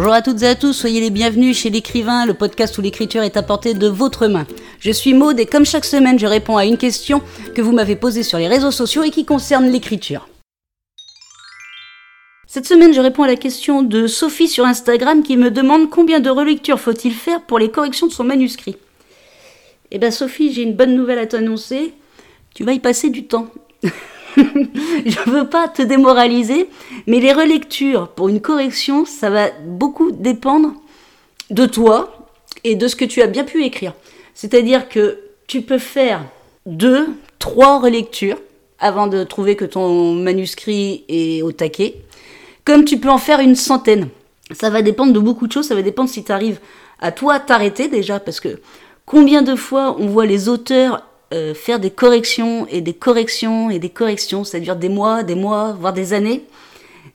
Bonjour à toutes et à tous, soyez les bienvenus chez l'écrivain, le podcast où l'écriture est apportée de votre main. Je suis Maude et comme chaque semaine, je réponds à une question que vous m'avez posée sur les réseaux sociaux et qui concerne l'écriture. Cette semaine, je réponds à la question de Sophie sur Instagram qui me demande combien de relectures faut-il faire pour les corrections de son manuscrit. Eh bien Sophie, j'ai une bonne nouvelle à t'annoncer. Tu vas y passer du temps. je veux pas te démoraliser, mais les relectures pour une correction, ça va beaucoup dépendre de toi et de ce que tu as bien pu écrire. C'est-à-dire que tu peux faire deux, trois relectures avant de trouver que ton manuscrit est au taquet, comme tu peux en faire une centaine. Ça va dépendre de beaucoup de choses, ça va dépendre si tu arrives à toi t'arrêter déjà, parce que combien de fois on voit les auteurs euh, faire des corrections et des corrections et des corrections, c'est-à-dire des mois, des mois, voire des années.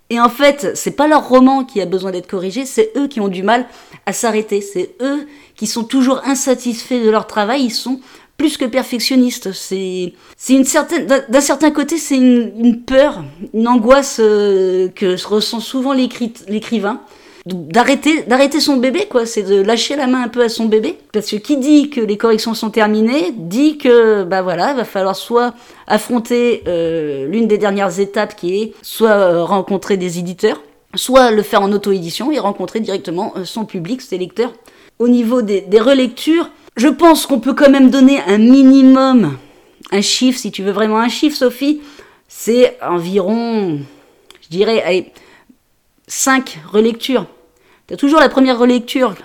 Et en fait, c'est pas leur roman qui a besoin d'être corrigé, c'est eux qui ont du mal à s'arrêter. C'est eux qui sont toujours insatisfaits de leur travail. Ils sont plus que perfectionnistes. C'est, c'est une certaine, d'un certain côté, c'est une, peur, une angoisse euh, que ressent souvent l'écrivain d'arrêter d'arrêter son bébé quoi. C'est de lâcher la main un peu à son bébé. Parce que qui dit que les corrections sont terminées dit que bah voilà il va falloir soit affronter euh, l'une des dernières étapes qui est soit euh, rencontrer des éditeurs soit le faire en auto-édition et rencontrer directement euh, son public ses lecteurs. Au niveau des, des relectures je pense qu'on peut quand même donner un minimum un chiffre si tu veux vraiment un chiffre Sophie. C'est environ je dirais allez, 5 relectures. Tu toujours la première relecture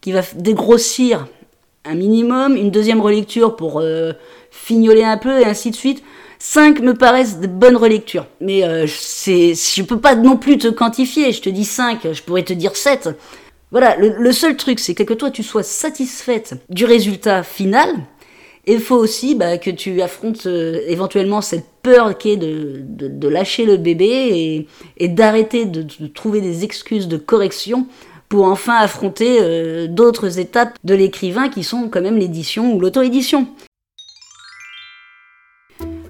qui va dégrossir un minimum, une deuxième relecture pour euh, fignoler un peu et ainsi de suite. 5 me paraissent de bonnes relectures. Mais euh, c'est, je peux pas non plus te quantifier. Je te dis 5, je pourrais te dire 7. Voilà, le seul truc, c'est que toi, tu sois satisfaite du résultat final. Il faut aussi bah, que tu affrontes euh, éventuellement cette peur qui est de, lâcher le bébé et, d'arrêter de, de, trouver des excuses de correction pour enfin affronter euh, d'autres étapes de l'écrivain qui sont quand même l'édition ou l'auto-édition.